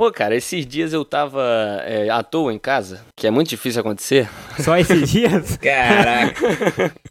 Pô, cara, esses dias eu tava é, à toa em casa, que é muito difícil acontecer. Só esses dias? Caraca.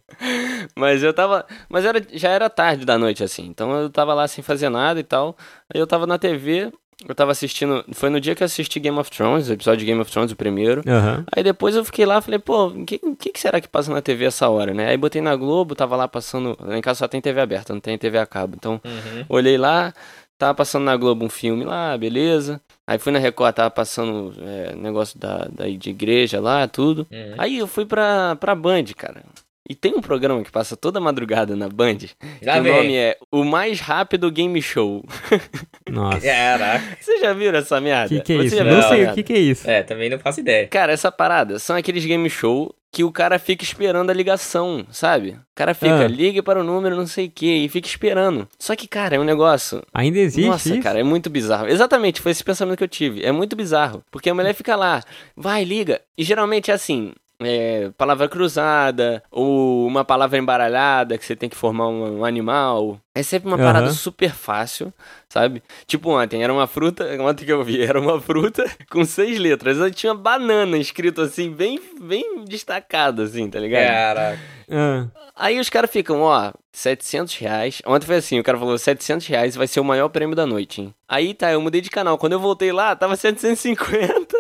Mas eu tava. Mas era, já era tarde da noite, assim. Então eu tava lá sem fazer nada e tal. Aí eu tava na TV, eu tava assistindo. Foi no dia que eu assisti Game of Thrones, o episódio de Game of Thrones, o primeiro. Aham. Aí depois eu fiquei lá, falei, pô, o que, que, que será que passa na TV essa hora, né? Aí botei na Globo, tava lá passando. Lá em casa só tem TV aberta, não tem TV a cabo. Então, Uhum. olhei lá, tava passando na Globo um filme lá, beleza. Aí fui na Record, tava passando é, negócio da, da, de igreja lá, tudo. Uhum. Aí eu fui pra, pra Band, cara. E tem um programa que passa toda madrugada na Band, Já que o nome é O Mais Rápido Game Show. Nossa. Caraca. Vocês já viram essa merda? Que que é Você isso? não sei o que que é isso. É, também não faço ideia. Cara, essa parada são aqueles game show que o cara fica esperando a ligação, sabe? O cara fica, Ah. ligue para o número não sei o que, e fica esperando. Só que, cara, é um negócio. Ainda existe Nossa, isso? cara, é muito bizarro. Exatamente, foi esse pensamento que eu tive. É muito bizarro. Porque a mulher fica lá, vai, liga. E geralmente é assim. É, palavra cruzada, ou uma palavra embaralhada que você tem que formar um, um animal. É sempre uma parada super fácil, sabe? Tipo ontem, era uma fruta, ontem que eu vi, era uma fruta com seis letras. Aí tinha banana escrito assim, bem, bem destacado, assim, tá ligado? Caraca. Ah, Aí os caras ficam, ó, 700 reais. Ontem foi assim, o cara falou 700 reais vai ser o maior prêmio da noite, hein? Aí tá, eu mudei de canal. Quando eu voltei lá, tava 750.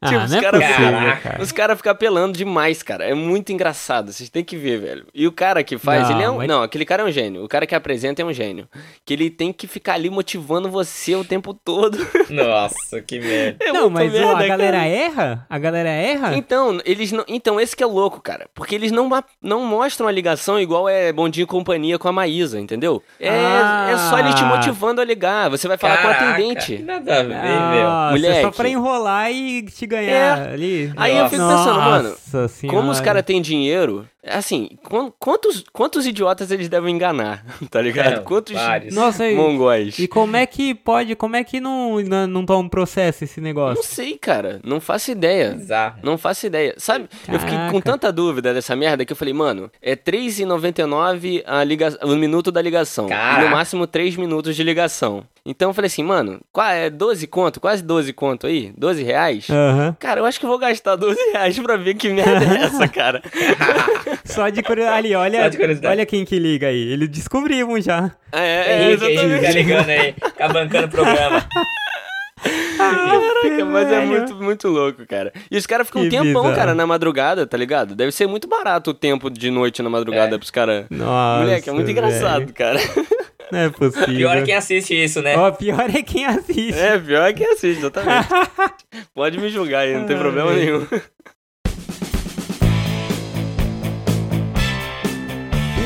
ah, tipo, os não é caras Caraca. cara. os caras ficam apelando demais, cara. É muito engraçado. Vocês têm que ver, velho. E o cara que faz, Não, ele é um. mas- Não, aquele cara é um gênio. O cara que apresenta é um gênio. Que ele tem que ficar ali motivando você o tempo todo. Nossa, que merda. É não, mas ó, merda, a galera cara. erra? A galera erra? Então, eles não. Então, esse que é o louco, cara. Porque eles não, não mostram a ligação igual é Bom Dia e Companhia com a Maísa, entendeu? É, Ah. é só ele te motivando a ligar. Você vai falar com o Caraca, atendente. Nada a ver, meu. Nossa, Moleque. é só pra enrolar e te ganhar ali. Aí eu fico pensando, mano, Nossa senhora. Como os caras têm dinheiro, assim, quan- quantos, quantos idiotas eles devem enganar, tá ligado? É, quantos vários. Nossa, e, mongóis? e como é que pode, como é que não, não, não toma um processo esse Não negócio? sei, cara. Não faço ideia. Bizarro. Não faço ideia. Sabe, eu fiquei com Caraca. tanta dúvida dessa merda que eu falei, mano, é R$3,99 a liga... o minuto da ligação. E Caraca. no máximo 3 minutos de ligação. Então eu falei assim, mano, é 12 conto, quase 12 conto aí? 12 reais? Aham. Cara, eu acho que vou gastar 12 reais pra ver que merda é essa, cara. Só de curiosidade. Ali, olha, Só de curiosidade. olha quem que liga aí. Eles descobriram já. É, é, Henrique, exatamente. fica ligando aí, fica bancando o programa. Caraca, mas é muito, muito louco, cara. E os caras ficam um tempão, bizarro. cara, na madrugada, tá ligado? Deve ser muito barato o tempo de noite na madrugada É. pros caras. Nossa. Moleque, é muito engraçado, velho. cara. Não é possível. Pior é quem assiste isso, né? Ó, pior é quem assiste. É, pior é que assiste, exatamente. Pode me julgar aí, não tem problema nenhum.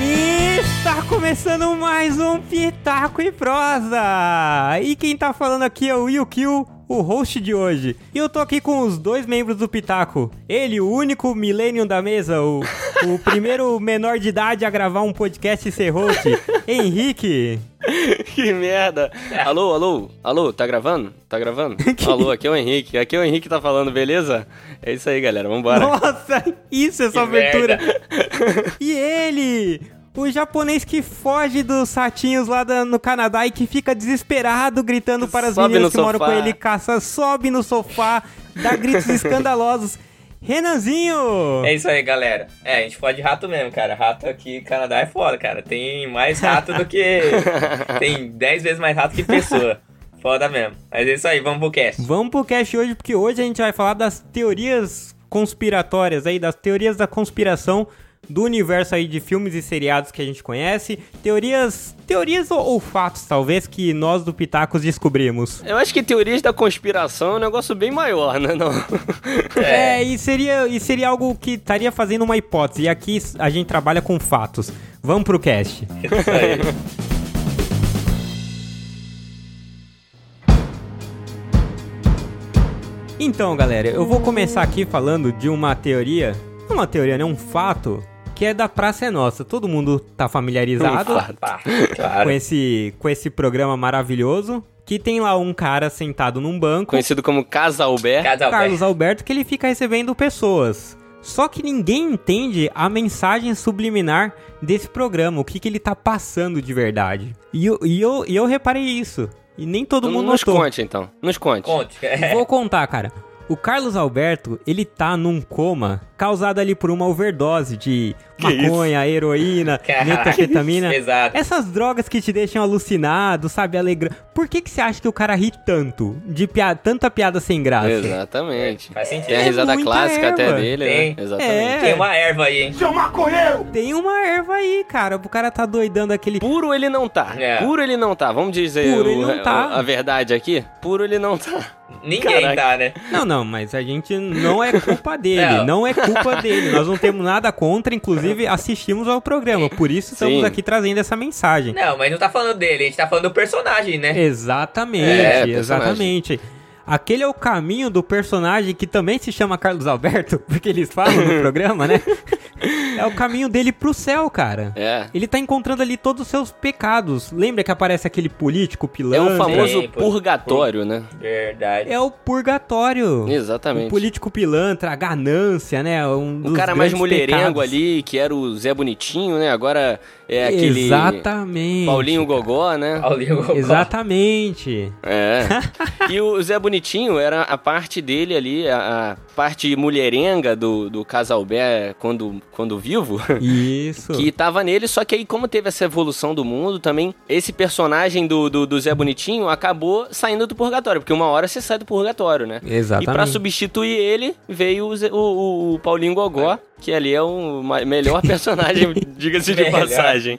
E está começando mais um Pitaco e Prosa! E quem tá falando aqui é o Will Kill, o host de hoje. E eu tô aqui com os dois membros do Pitaco. Ele, o único millennium da mesa, o, o primeiro menor de idade a gravar um podcast e ser host, Henrique. que merda. Alô, alô, alô, tá gravando? Tá gravando? Alô, aqui é o Henrique. Aqui é o Henrique que tá falando, beleza? É isso aí, galera, vambora. Nossa, isso, essa Que abertura. E ele, o japonês que foge dos ratinhos lá da- no Canadá e que fica desesperado gritando para as Sobe meninas que moram com ele, caça, sobe no sofá, dá gritos escandalosos. Renanzinho! É isso aí, galera. É, a gente pode de rato mesmo, cara. Rato aqui no Canadá é foda, cara. Tem mais rato do que. Tem 10 vezes mais rato que pessoa. Foda mesmo. Mas é isso aí, vamos pro cast. Vamos pro cast hoje, porque hoje a gente vai falar das teorias conspiratórias aí, das teorias da conspiração do universo aí de filmes e seriados que a gente conhece. Teorias, teorias ou, ou fatos, talvez, que nós do Pitacos descobrimos. Eu acho que teorias da conspiração é um negócio bem maior, né? Não. É, e seria, e seria algo que estaria fazendo uma hipótese. E aqui a gente trabalha com fatos. Vamos pro cast. Isso aí. Então, galera, eu vou começar aqui falando de uma teoria, não uma teoria, né, um fato, que é da Praça é Nossa. Todo mundo tá familiarizado. Pá, com esse com esse programa maravilhoso, que tem lá um cara sentado num banco, Conhecido como Casa Albert. Cada Carlos Alberto, que ele fica recebendo pessoas. Só que ninguém entende a mensagem subliminar desse programa, o que, que ele tá passando de verdade. E eu, e eu, e eu reparei isso. E nem todo mundo Nos notou. conte, então. Nos conte. Conte. É. Vou contar, cara. O Carlos Alberto, ele tá num coma causado ali por uma overdose de maconha, heroína, Caraca, metanfetamina. Exato. Essas drogas que te deixam alucinado, sabe, alegra. Por que que você acha que o cara ri tanto? De piada, tanta piada sem graça? Exatamente. Faz sentido. Tem a É risada muita clássica até erva. dele, Tem. né? Exatamente. É. Tem uma erva aí, hein? Tem uma erva aí, cara. O cara tá doidando aquele. Puro ele não tá. É. Puro ele não tá. Vamos dizer Puro o- ele não tá. a verdade aqui? Puro ele não tá. Ninguém Caraca. tá, né? Não, não, mas a gente não é culpa dele. É. Não é culpa dele. Nós não temos nada contra, inclusive assistimos ao programa. Por isso estamos Sim. aqui trazendo essa mensagem. Não, mas não tá falando dele, a gente tá falando do personagem, né? Exatamente, É, personagem. exatamente. Aquele é o caminho do personagem que também se chama Carlos Alberto, porque eles falam no programa, né? É o caminho dele pro céu, cara. É. Ele tá encontrando ali todos os seus pecados. Lembra que aparece aquele político É pilantra? o famoso purgatório, né? Verdade. É o purgatório. Exatamente. O político pilantra, a ganância, né? Um cara mais mulherengo pecados. ali, que era o Zé Bonitinho, né? Agora é aquele Exatamente. Paulinho Gogó, né? Paulinho Gogó. Exatamente. É. E o Zé Bonitinho era a parte dele ali, a, a parte mulherenga do, do Casalbé quando, quando vivo. Isso. Que tava nele, só que aí, como teve essa evolução do mundo também, esse personagem do, do, do Zé Bonitinho acabou saindo do purgatório, porque uma hora você sai do purgatório, né? Exatamente. E pra substituir ele, veio o, Zé- o- o- o Paulinho Gogó, que ali é o melhor personagem, diga-se de passagem.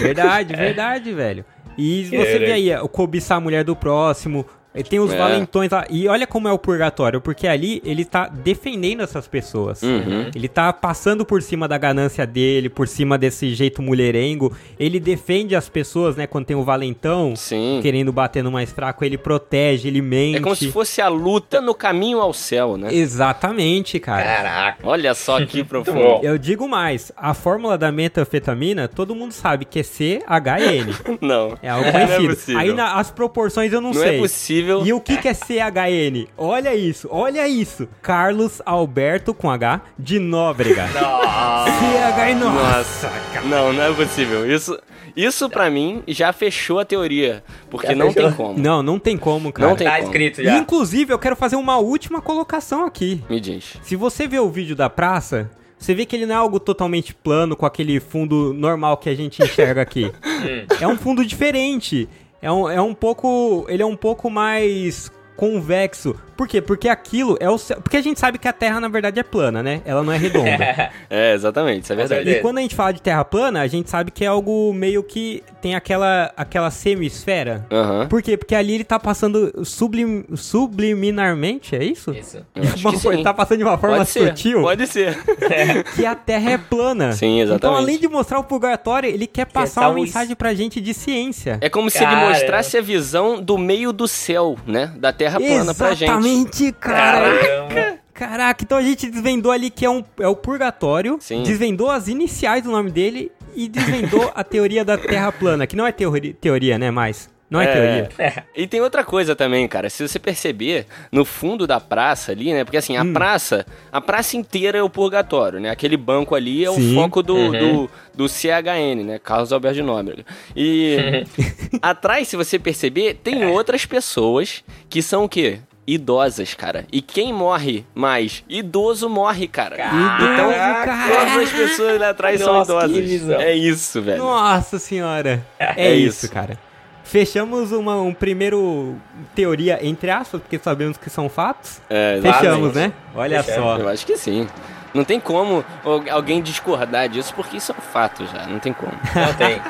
Verdade, verdade, velho. E você vê aí, o cobiçar a mulher do próximo. E Tem os É. valentões lá. E olha como é o purgatório, porque ali ele tá defendendo essas pessoas. Uhum. Ele tá passando por cima da ganância dele, por cima desse jeito mulherengo. Ele defende as pessoas, né? Quando tem o valentão Sim. querendo bater no mais fraco, ele protege, ele mente. É como se fosse a luta no caminho ao céu, né? Exatamente, cara. Caraca. Olha só que profundo. Eu digo mais, a fórmula da metanfetamina, todo mundo sabe que é CHN. Não. É algo Não é conhecido. possível. Aí na- as proporções eu não, Não sei. é possível. E o que, que é CHN? Olha isso, olha isso. Carlos Alberto com H de Nóbrega. Nossa. CHN, Nossa, não, não é possível. Isso, isso pra mim já fechou a teoria, porque Já não fechou? tem como. Não, não tem como, cara. Não tem Tá como. escrito E, já. inclusive, eu quero fazer uma última colocação aqui. Me diz. Se você vê o vídeo da praça, você vê que ele não é algo totalmente plano com aquele fundo normal que a gente enxerga aqui. Hum. é um fundo diferente. É um, é um pouco. Ele é um pouco mais convexo. Por quê? Porque aquilo é o céu. Porque a gente sabe que a Terra, na verdade, é plana, né? Ela não é redonda. É, exatamente, isso é verdade. E quando a gente fala de terra plana, a gente sabe que é algo meio que tem aquela, aquela semisfera. Aham. Por quê? Porque ali ele tá passando sublim, subliminarmente, é isso? Isso. Eu acho Uma que forma- sim. tá passando de uma forma Pode sutil pode ser. que a Terra é plana. Sim, exatamente. Então, além de mostrar o purgatório, ele quer passar uma mensagem pra gente de ciência. É como se Cara. ele mostrasse a visão do meio do céu, né? Da terra plana pra gente. Exatamente, cara. Caramba. Caraca, então a gente desvendou ali que é, um, é o purgatório, Sim. desvendou as iniciais do nome dele e desvendou a teoria da Terra plana, que não é teoria, teoria né, mais. Não é, teoria. E tem outra coisa também, cara. Se você perceber, no fundo da praça ali, né? Porque assim, a praça, a praça inteira é o purgatório, né? Aquele banco ali é Sim. o foco do, Uhum. do, do CHN, né? Carlos Alberto de Nóbrega. E atrás, se você perceber, tem outras pessoas que são o quê? Idosas, cara. E quem morre mais? Idoso morre, cara. Então, Caraca. todas as pessoas lá atrás são Nossa, que idosas. É isso, velho. Nossa senhora. É, É isso, isso. cara. Fechamos uma um primeiro teoria, entre aspas, porque sabemos que são fatos. É, Fechamos, né? Olha Fechamos. só. Eu acho que sim. Não tem como al- alguém discordar disso, porque isso é um fato já. Não tem como. Não tem.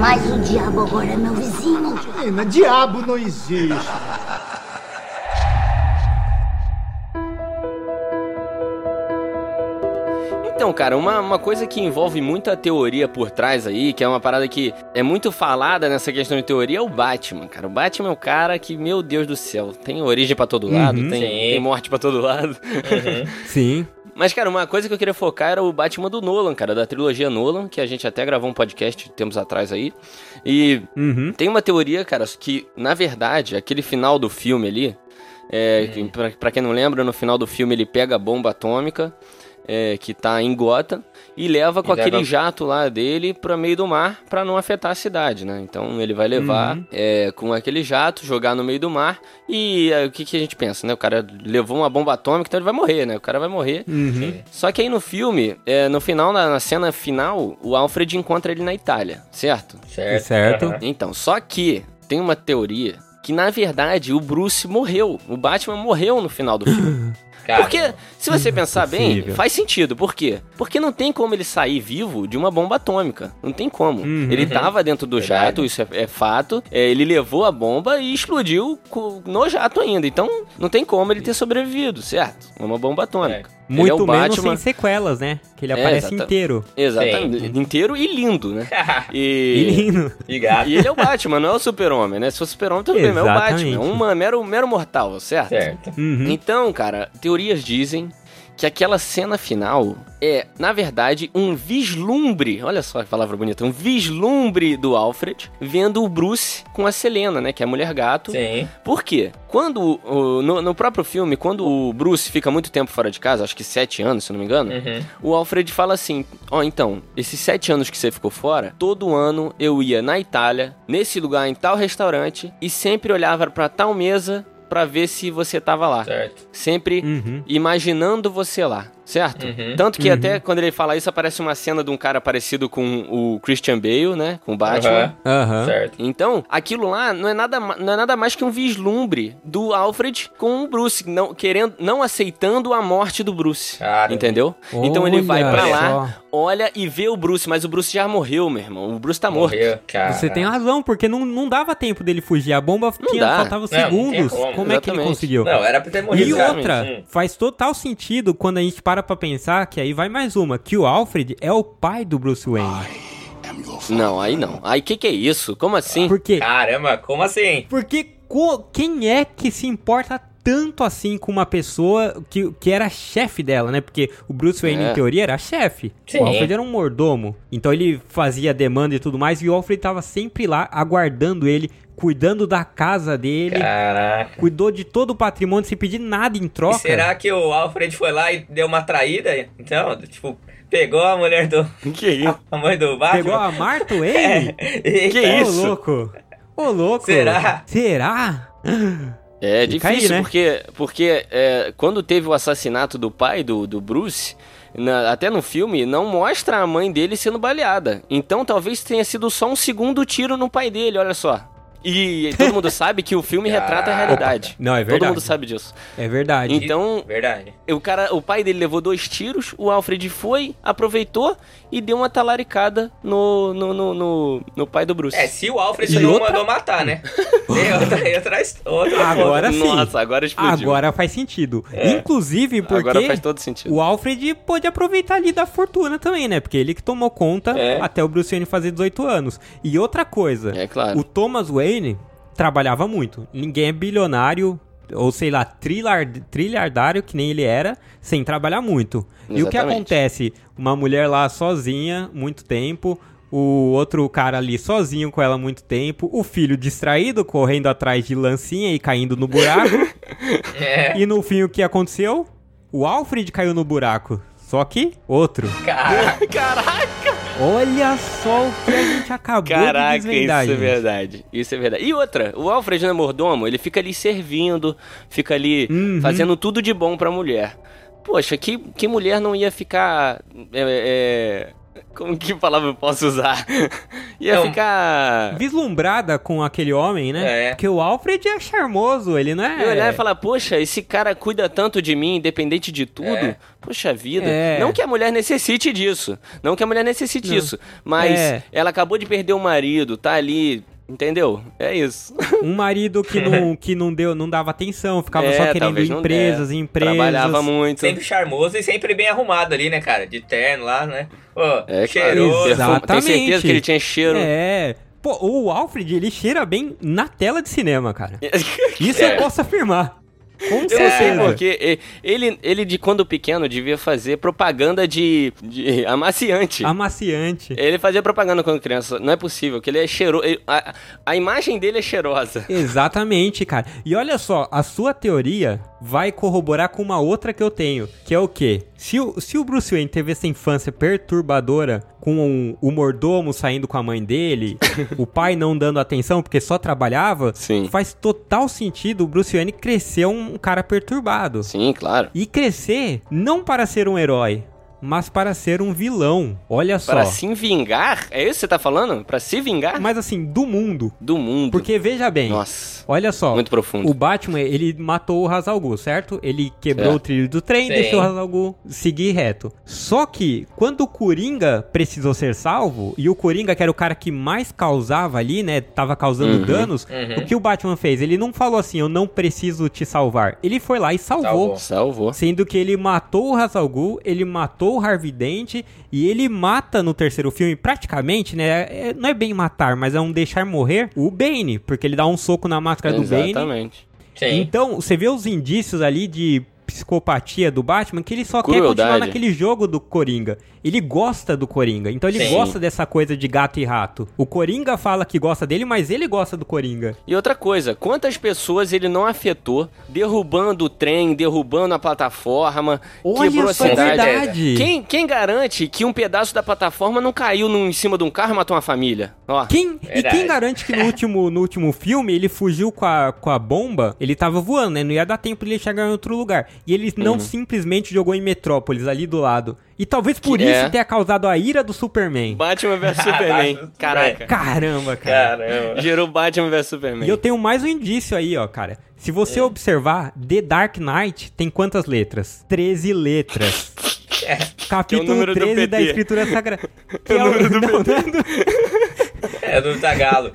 Mas o diabo agora é meu vizinho. Menina, diabo não existe. Então, cara, uma, uma coisa que envolve muita teoria por trás aí, que é uma parada que é muito falada nessa questão de teoria, é o Batman, cara. O Batman é o cara que, meu Deus do céu, tem origem pra todo lado, Uhum. tem, Sim. tem morte pra todo lado. Sim. Mas, cara, uma coisa que eu queria focar era o Batman do Nolan, cara, da trilogia Nolan, que a gente até gravou um podcast tempos atrás aí. E Uhum. tem uma teoria, cara, que, na verdade, aquele final do filme ali, é, que, pra, pra quem não lembra, no final do filme ele pega a bomba atômica, é, que tá em Gotham, e leva com E aquele leva- jato lá dele pra meio do mar pra não afetar a cidade, né? Então ele vai levar Uhum. é, com aquele jato, jogar no meio do mar, e é, o que, que a gente pensa, né? O cara levou uma bomba atômica, então ele vai morrer, né? O cara vai morrer. Uhum. Só que aí no filme, é, no final, na, na cena final, o Alfred encontra ele na Itália, certo? Certo. Certo. Então, só que tem uma teoria que, na verdade, o Bruce morreu. O Batman morreu no final do filme. Cara, Porque, se você pensar bem, Impossível. faz sentido. Por quê? Porque não tem como ele sair vivo de uma bomba atômica. Não tem como. Uhum. Ele tava dentro do Verdade. jato, isso é, é fato. É, ele levou a bomba e explodiu no jato ainda. Então, não tem como ele ter sobrevivido, certo? É uma bomba atômica. Ele Muito é o menos Batman. sem sequelas, né? Que ele É, aparece exata- inteiro. Exatamente. Inteiro e lindo, né? E E... lindo. Ligado. E ele é o Batman, não é o super-homem, né? Se fosse super-homem, tudo bem, mas é o Exatamente. Batman. É um ma- mero, mero mortal, certo? Certo. Uhum. Então, cara, teorias dizem que aquela cena final é, na verdade, um vislumbre, olha só que palavra bonita, um vislumbre do Alfred vendo o Bruce com a Selena, né, que é a mulher gato. Sim. Por quê? Quando, o- no, no próprio filme, quando o Bruce fica muito tempo fora de casa, acho que sete anos, se não me engano, Uhum. o Alfred fala assim: Ó, então, esses sete anos que você ficou fora, todo ano eu ia na Itália, nesse lugar, em tal restaurante, e sempre olhava pra tal mesa pra ver se você tava lá. Certo. Sempre Uhum. imaginando você lá, certo? Uhum. Tanto que Uhum. até quando ele fala isso, aparece uma cena de um cara parecido com o Christian Bale, né? Com o Batman. Aham. Aham. Certo. Então, aquilo lá não é, nada, não é nada mais que um vislumbre do Alfred com o Bruce, não, querendo, não aceitando a morte do Bruce. Cara. Entendeu? então ele vai Olha pra só. lá, olha e vê o Bruce, mas o Bruce já morreu, meu irmão. O Bruce tá morto. Morreu, cara. Você tem razão, porque não, não dava tempo dele fugir. A bomba tinha, dá. faltava Não, não segundos. como. como é que ele conseguiu? Não, era pra ter morrido. E outra, Hum. faz total sentido quando a gente para pra pensar que aí vai mais uma, que o Alfred é o pai do Bruce Wayne. Não, aí não. Aí que que é isso? Como assim? Porque, Caramba, como assim? porque co- quem é que se importa tanto assim com uma pessoa que, que era chefe dela, né? Porque o Bruce Wayne, É. em teoria, era chefe. Sim. O Alfred era um mordomo. Então ele fazia demanda e tudo mais, e o Alfred tava sempre lá, aguardando ele, cuidando da casa dele, Caraca. cuidou de todo o patrimônio sem pedir nada em E troca. será que o Alfred foi lá e deu uma traída? Então, tipo, pegou a mulher do. Que isso? A mãe do Batman? Pegou a Martha Wayne? E- Que Ô, isso? louco. Ô, louco. Será? Será? É difícil, né? porque, porque é, quando teve o assassinato do pai do, do Bruce, na- até no filme, não mostra a mãe dele sendo baleada. Então talvez tenha sido só um segundo tiro no pai dele, olha só. E todo mundo sabe que o filme retrata a realidade. Não, é Todo verdade. mundo sabe disso. É verdade. Então, Verdade. o cara, o pai dele levou dois tiros, o Alfred foi, aproveitou e deu uma talaricada no, no, no, no, no pai do Bruce. É, se o Alfred E não outra- mandou matar, né? Tem outra, outra, outra Agora sim. Nossa, agora explodiu. Agora faz sentido. É. Inclusive porque Agora faz todo sentido. o Alfred pôde aproveitar ali da fortuna também, né? Porque ele que tomou conta É. até o Bruce Wayne fazer 18 anos. E outra coisa, É claro. o Thomas Wayne trabalhava muito. Ninguém é bilionário ou sei lá, trilhar, trilhardário que nem ele era, sem trabalhar muito. E o que Exatamente. acontece? Uma mulher lá sozinha, muito tempo, o outro cara ali sozinho com ela muito tempo, o filho distraído, correndo atrás de lancinha e caindo no buraco. É, e no fim o que aconteceu? O Alfred caiu no buraco. Só que outro. cara. Caraca! Olha só o que a gente acabou de Caraca, isso desvendar, é verdade. Isso é verdade. E outra, o Alfred não é mordomo, ele fica ali servindo, fica ali Uhum. fazendo tudo de bom pra mulher. Poxa, que, que mulher não ia ficar. É, é, como que palavra eu posso usar? ia Não. ficar. Vislumbrada com aquele homem, né? É. Porque o Alfred é charmoso, ele não é. E olhar e falar, poxa, esse cara cuida tanto de mim, independente de tudo. É. Poxa vida. É. Não que a mulher necessite disso. Não que a mulher necessite Não. disso. Mas É. ela acabou de perder o marido, tá ali. Entendeu? É isso. Um marido que não, que não deu, não dava atenção, ficava É, só querendo empresas e empresas. Trabalhava muito. Sempre charmoso e sempre bem arrumado ali, né, cara? De terno lá, né? Pô, É, cheiroso. Exato. Perfume- Tem certeza Exatamente. que ele tinha cheiro. É. Pô, o Alfred, ele cheira bem na tela de cinema, cara. Isso É. eu posso afirmar. Com Eu não sei porque ele, ele de quando pequeno devia fazer propaganda de, de amaciante. Amaciante. Ele fazia propaganda quando criança. Não é possível, que ele é cheiroso. A, a imagem dele é cheirosa. Exatamente, cara. E olha só, a sua teoria vai corroborar com uma outra que eu tenho, que é o quê? Se o, se o Bruce Wayne teve essa infância perturbadora com o mordomo saindo com a mãe dele, o pai não dando atenção porque só trabalhava, Sim. faz total sentido o Bruce Wayne crescer um cara perturbado. Sim, claro. E crescer não para ser um herói, mas para ser um vilão. Olha só. Para se vingar? É isso que você tá falando? Pra se vingar Mas assim, do mundo. do mundo. Porque veja bem, Nossa, olha só. muito profundo. O Batman, ele matou o Ra's al Ghul, certo? Ele quebrou Certo. o trilho do trem, Sim. deixou o Ra's al Ghul seguir reto. Só que, quando o Coringa precisou ser salvo, e o Coringa, que era o cara que mais causava ali, né, tava causando Uhum. danos, Uhum. o que o Batman fez? Ele não falou assim, eu não preciso te salvar. Ele foi lá e salvou. Salvou. Salvou. Sendo que ele matou o Ra's al Ghul, ele matou o Harvey Dent e ele mata no terceiro filme, praticamente, né? é- não é bem matar, mas é um deixar morrer o Bane, porque ele dá um soco na máscara do Bane. Exatamente. Então, você vê os indícios ali de psicopatia do Batman que ele só quer Crueldade. continuar naquele jogo do Coringa. Ele gosta do Coringa, então ele Sim. gosta dessa coisa de gato e rato. O Coringa fala que gosta dele, mas ele gosta do Coringa. E outra coisa, quantas pessoas ele não afetou, derrubando o trem, derrubando a plataforma, Olha quebrou a é cidade. verdade. Quem, quem garante que um pedaço da plataforma não caiu num- em cima de um carro e matou uma família? Ó, Quem, e quem garante que no último, no último filme ele fugiu com a, com a bomba? Ele tava voando, né? Não ia dar tempo de ele chegar em outro lugar. E ele Uhum. não simplesmente jogou em Metrópolis, ali do lado. E talvez por Que isso é. tenha causado a ira do Superman. Batman vs Superman. Caraca. Caramba, cara. Caramba. Gerou Batman vs Superman. E eu tenho mais um indício aí, ó, cara. Se você observar, The Dark Knight tem quantas letras? 13 letras. Capítulo número do 13 da PT. Escritura Sagrada. Que é o, não, não é do- É do Tagalo.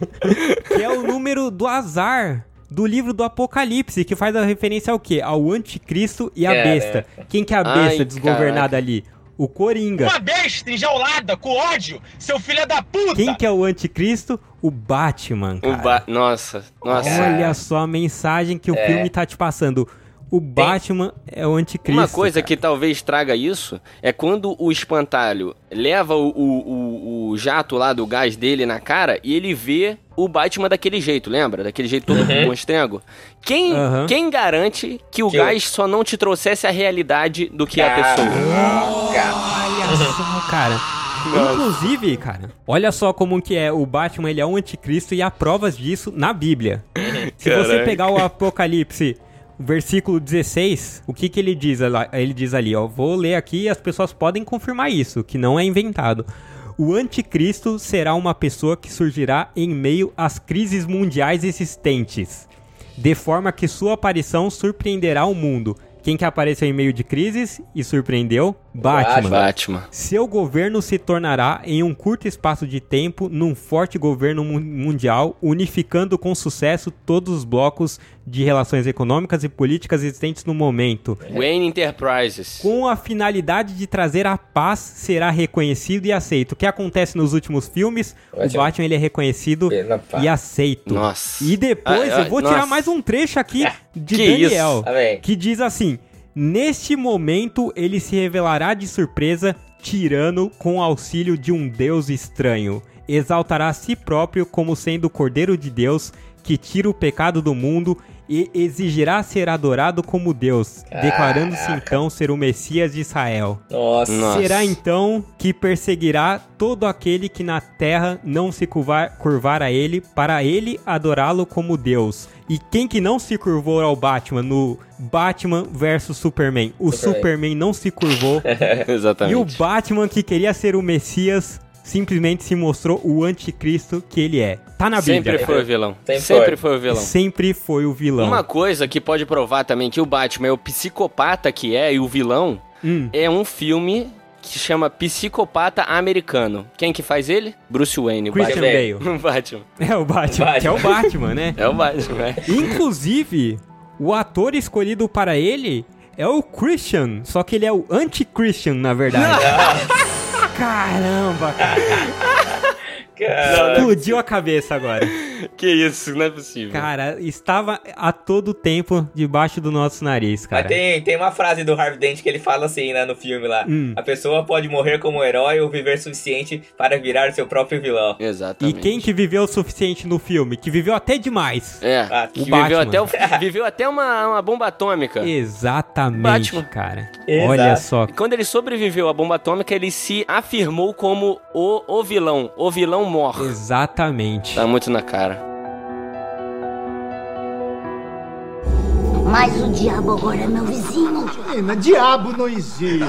que é o número do azar do livro do Apocalipse, que faz a referência ao quê? Ao anticristo e a Caraca. besta. Quem que é a Ai, besta desgovernada ali? O Coringa. Uma besta enjaulada com ódio, seu filho da puta! Quem que é o anticristo? O Batman, O cara. ba... Nossa, nossa. Olha só a mensagem que o É. filme tá te passando. O Batman é o anticristo. Uma coisa cara. que talvez traga isso é quando o espantalho leva o, o, o- o jato lá do gás dele na cara e ele vê o Batman daquele jeito, lembra? Daquele jeito todo Uhum. monstrengo. Quem, Aham. quem garante que o Que gás só não te trouxesse a realidade do que é a pessoa? Caraca. Olha só, cara. Inclusive, cara, olha só como que é o Batman, ele é um anticristo e há provas disso na Bíblia. Se você Caraca. pegar o Apocalipse, o versículo 16, o que que ele diz? Ele diz ali, ó, vou ler aqui e as pessoas podem confirmar isso, que não é inventado. O anticristo será uma pessoa que surgirá em meio às crises mundiais existentes, de forma que sua aparição surpreenderá o mundo. Quem que apareceu em meio de crises e surpreendeu? Batman. Batman. Seu governo se tornará, em um curto espaço de tempo, num forte governo mu- mundial, unificando com sucesso todos os blocos de relações econômicas e políticas existentes no momento. Wayne Enterprises. Com a finalidade de trazer a paz, será reconhecido e aceito. O que acontece nos últimos filmes? O Batman. Ele é reconhecido paz. e aceito. Nossa. E depois Ah, ah, eu vou tirar nossa. mais um trecho aqui de Que Daniel, isso? Que diz assim: Neste momento ele se revelará de surpresa, tirano com auxílio de um deus estranho. Exaltará a si próprio como sendo o Cordeiro de Deus que tira o pecado do mundo e exigirá ser adorado como Deus, declarando-se então ser o Messias de Israel. Nossa. Nossa. Será então que perseguirá todo aquele que na terra não se curvar, curvar a ele, para ele adorá-lo como Deus. E quem que não se curvou ao Batman no Batman versus Superman? O Superman. Superman não se curvou. e o Exatamente. Batman que queria ser o Messias simplesmente se mostrou o anticristo que ele é. Tá na Bíblia. Sempre foi o vilão. Sempre Sempre foi. foi o vilão. Sempre foi o vilão. Uma coisa que pode provar também que o Batman é o psicopata que é e o vilão Hum. é um filme que chama Psicopata Americano. Quem que faz ele? Bruce Wayne. o Christian Bale. Bale. Batman. É o Batman, que é o Batman, né? É o Batman, é. Inclusive, o ator escolhido para ele é o Christian, só que ele é o anti-Christian, na verdade. Caramba, cara. Cara. Explodiu a cabeça agora. Que isso, não é possível. Cara, estava a todo tempo debaixo do nosso nariz, cara. Mas tem, tem uma frase do Harvey Dent que ele fala assim, né, no filme lá. Hum. A pessoa pode morrer como herói ou viver suficiente para virar seu próprio vilão. E Exatamente. quem que viveu o suficiente no filme? Que viveu até demais. É, Ah, que o viveu Batman. até, o- viveu até uma, uma bomba atômica. Exatamente, Batman. cara. Exato. Olha só. Quando ele sobreviveu à bomba atômica, ele se afirmou como o, o vilão. O vilão Exatamente. Tá muito na cara. Mas o diabo agora é meu vizinho. Menina, diabo não existe.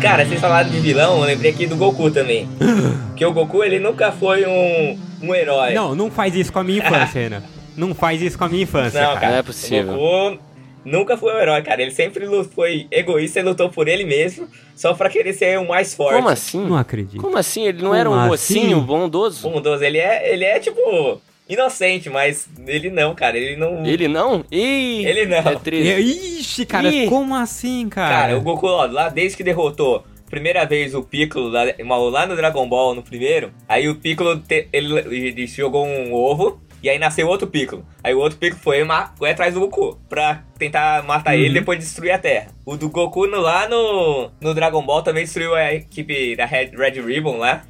Cara, vocês falaram de vilão, eu lembrei aqui do Goku também. que o Goku, ele nunca foi um, um herói. Não, não faz isso com a minha infância, Renan. Não faz isso com a minha infância, Não, cara. cara. Não é possível. O Goku nunca foi um herói, cara. Ele sempre foi egoísta e lutou por ele mesmo, só pra querer ser o mais forte. Como assim? Não acredito. Como assim? Ele não Como era um assim? mocinho bondoso? Bondoso, ele é, ele é tipo inocente, mas ele não, cara. Ele não. Ele não? Ih, Ele não. É triste. Ixi, cara, Ih. como assim, cara? Cara, o Goku, ó, lá desde que derrotou primeira vez o Piccolo lá, lá no Dragon Ball no primeiro, aí o Piccolo te- ele, ele jogou um ovo. E aí nasceu outro Piccolo. Aí o outro Piccolo foi, foi atrás do Goku pra tentar matar ele e depois destruir a Terra. O do Goku no- lá no, no Dragon Ball também destruiu a equipe da Red, Red Ribbon lá.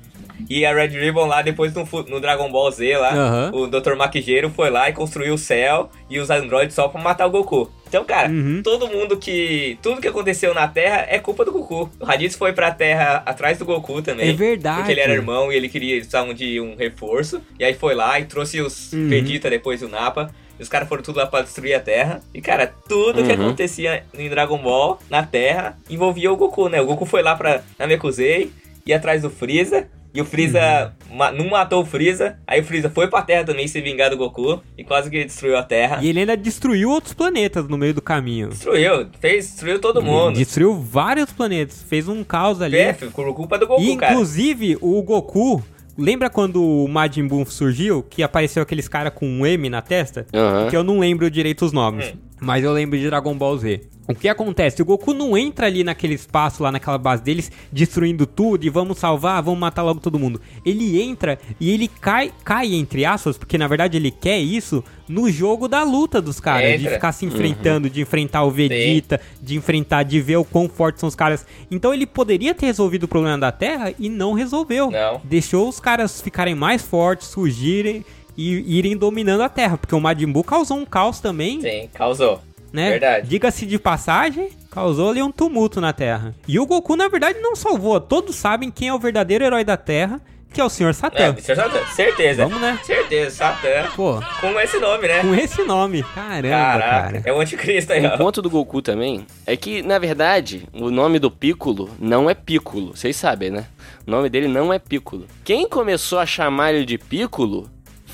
E a Red Ribbon lá, depois no, no Dragon Ball Z lá, Aham. o Dr. Maquigeiro foi lá e construiu o céu e os androides só pra matar o Goku. Então, cara, Uhum. todo mundo que. Tudo que aconteceu na Terra é culpa do Goku. O Raditz foi pra Terra atrás do Goku também. É verdade. Porque ele era irmão e ele queria precisavam de um reforço. E aí foi lá e trouxe os Uhum. Vegeta depois e o Nappa. E os caras foram tudo lá pra destruir a Terra. E, cara, tudo que Uhum. acontecia em Dragon Ball, na Terra, envolvia o Goku, né? O Goku foi lá pra Namekusei, ia atrás do Freeza. E o Freeza Uhum. ma- não matou o Freeza. Aí o Freeza foi pra Terra também se vingar do Goku. E quase que destruiu a Terra. E ele ainda destruiu outros planetas no meio do caminho. Destruiu, fez, destruiu todo Ele mundo. Destruiu vários planetas, fez um caos ali. É, por culpa do Goku, e cara. inclusive o Goku, lembra quando o Majin Buu surgiu, que apareceu aqueles cara com um M na testa? Aham. Que eu não lembro direito os nomes, Hum. mas eu lembro de Dragon Ball Z. O que acontece? O Goku não entra ali naquele espaço, lá naquela base deles, destruindo tudo e vamos salvar, vamos matar logo todo mundo. Ele entra e ele cai, cai entre aspas, porque na verdade ele quer isso no jogo da luta dos caras, de Entra. ficar se enfrentando, de enfrentar o Vegeta, de enfrentar, de ver o quão fortes são os caras. Então ele poderia ter resolvido o problema da Terra e não resolveu. Não. Deixou os caras ficarem mais fortes, surgirem e irem dominando a Terra, porque o Majin Buu causou um caos também, Sim, causou. Né? Verdade. Diga-se de passagem, causou ali um tumulto na Terra. E o Goku, na verdade, não salvou. Todos sabem quem é o verdadeiro herói da Terra, que é o Sr. É, Satã. Mr. Satã, certeza. Vamos, né? Certeza, Satã. Pô, Com esse nome, né? com esse nome. Caramba, Caraca, cara. é o anticristo aí, ó. ponto do Goku também é que, na verdade, o nome do Piccolo não é Piccolo. Vocês sabem, né? O nome dele não é Piccolo. Quem começou a chamar ele de Piccolo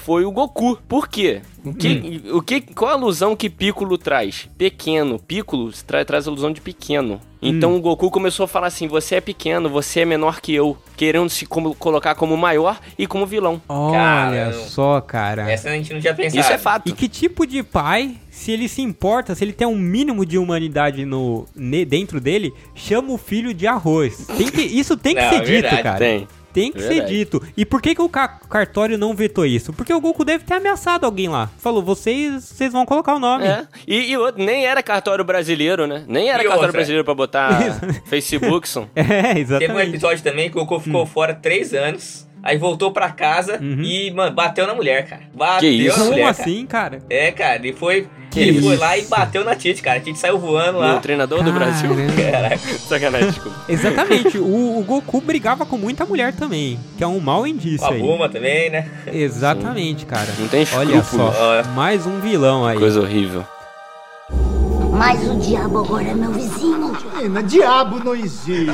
foi o Goku. Por quê? O que, o que, qual a alusão que Piccolo traz? Pequeno. Piccolo tra- traz a alusão de pequeno. Então o Goku começou a falar assim: você é pequeno, você é menor que eu. Querendo se como- colocar como maior e como vilão. Olha Caramba. só, cara. Essa a gente não tinha pensado. Isso é fato. E que tipo de pai, se ele se importa, se ele tem um mínimo de humanidade no, ne- dentro dele, chama o filho de arroz? Tem que, isso tem que Não, ser é dito, verdade, cara. tem. Tem que ser Verdade. dito. E por que, que o ca- cartório não vetou isso? Porque o Goku deve ter ameaçado alguém lá. Falou, vocês, vocês vão colocar o nome. É. E, e outro, nem era cartório brasileiro, né? Nem era E cartório outra? brasileiro pra botar Facebook. são. É, Teve um exatamente. episódio também que o Goku ficou fora três anos. Aí voltou pra casa e, mano, bateu na mulher, cara. Bateu isso? na Como mulher, cara. assim, cara? É, cara, ele foi. Que ele foi isso? lá e bateu na Tite, cara. A Tite saiu voando lá. O treinador do Brasil. Caramba. Caraca. Sacanagem, desculpa. Exatamente. O, o Goku brigava com muita mulher também, que é um mau indício A aí. Buma também, né? Exatamente, cara. Não tem Olha escrúpulo. só, Olha. mais um vilão aí. Coisa horrível. Mas o diabo agora é meu vizinho. Menina, diabo não existe.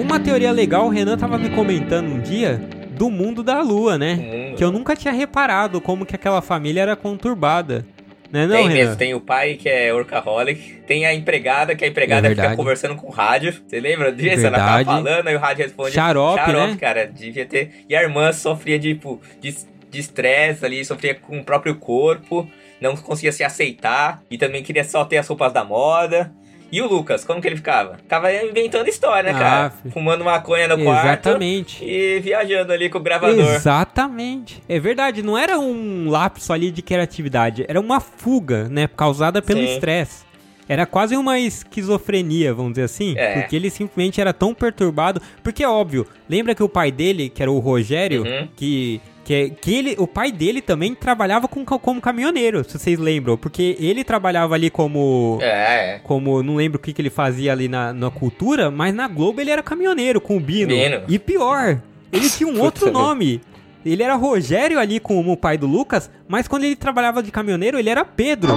Uma teoria legal, o Renan tava me comentando um dia do mundo da lua, né? mundo. Que eu nunca tinha reparado como que aquela família era conturbada. Né não, tem Renan? mesmo, tem o pai que é workaholic, tem a empregada, que a empregada É fica conversando com o rádio. Você lembra disso? Ela tava falando, aí o rádio responde. Xarope, né? cara, devia ter. E a irmã sofria de, tipo, de de estresse ali, sofria com o próprio corpo. não conseguia se aceitar e também queria só ter as roupas da moda. E o Lucas, como que ele ficava? Ficava inventando história, né, Ah, cara? fi- Fumando maconha no quarto Exatamente. e viajando ali com o gravador. Exatamente. É verdade, não era um lapso ali de criatividade, era uma fuga, né, causada pelo estresse. Era quase uma esquizofrenia, vamos dizer assim, É. porque ele simplesmente era tão perturbado, porque é óbvio, lembra que o pai dele, que era o Rogério, Uhum. que que, que ele, o pai dele também trabalhava com, como caminhoneiro, se vocês lembram, porque ele trabalhava ali como É, é. como não lembro o que, que ele fazia ali na, na cultura, mas na Globo ele era caminhoneiro com o Bino. Bino. E pior, ele tinha um outro nome. Ele era Rogério ali como o pai do Lucas, mas quando ele trabalhava de caminhoneiro, ele era Pedro.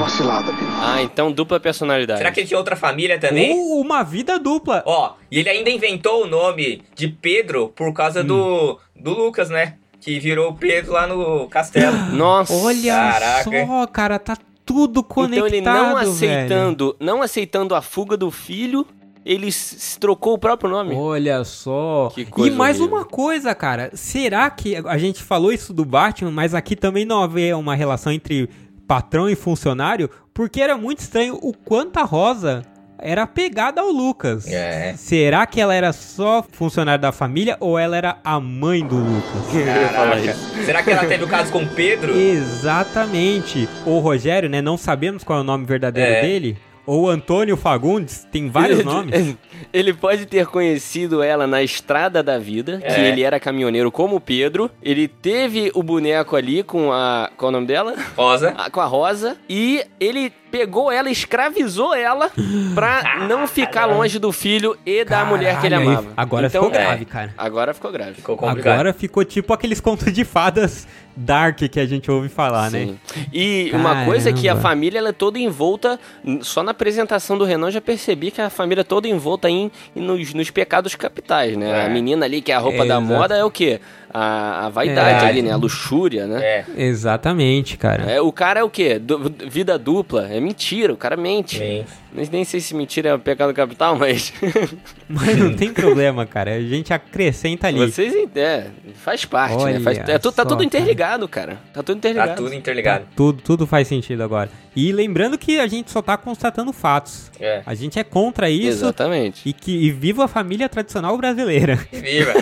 Ah, então dupla personalidade. Será que ele tinha outra família também? Ou uma vida dupla. Ó, e ele ainda inventou o nome de Pedro por causa Hum. do, do Lucas, né? Que virou o Pedro lá no castelo. Nossa. Olha Caraca. só, cara, tá tudo conectado, Então ele não velho. aceitando, não aceitando a fuga do filho, ele s- s- trocou o próprio nome. Olha só. Que coisa e mais horrível. uma coisa, cara. Será que a gente falou isso do Batman, mas aqui também não havia uma relação entre patrão e funcionário? Porque era muito estranho o quanto a Rosa era apegada ao Lucas. É. Será que ela era só funcionária da família ou ela era a mãe do Lucas? Caraca. Será que ela teve o caso com o Pedro? Exatamente. O Rogério, né? Não sabemos qual é o nome verdadeiro É. dele. Ou Antônio Fagundes, tem vários Ele- nomes. Ele pode ter conhecido ela na estrada da vida, que É. ele era caminhoneiro como o Pedro. Ele teve o boneco ali com a. Qual é o nome dela? Rosa. Ah, com a Rosa. E ele pegou ela, escravizou ela pra não ficar longe do filho e da mulher que ele Caralho, amava. Agora então, ficou é. grave, cara. Agora ficou grave. Ficou complicado. Agora ficou tipo aqueles contos de fadas dark que a gente ouve falar, né? Sim. E uma coisa é que a Caramba. família ela é toda envolta, só na apresentação do Renan já percebi que a família é toda envolta em, em nos, nos pecados capitais, né? É. A menina ali que é a roupa É, da exato. moda é o quê? A, a vaidade É. ali, né? A luxúria, né? É. Exatamente, cara. É, o cara é o quê? Du- vida dupla. É mentira, o cara mente. Sim. Nem, nem sei se mentira é pecado capital, mas. Mas não tem problema, cara. A gente acrescenta ali. Vocês é, faz parte, Olha né? Faz, é, tu- tá só, tudo cara. interligado, cara. Tá tudo interligado. Tá tudo interligado. Tudo, tudo faz sentido agora. E lembrando que a gente só tá constatando fatos. É. A gente é contra isso. Exatamente. E que e viva a família tradicional brasileira. Viva.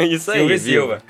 Isso aí. E? Silva.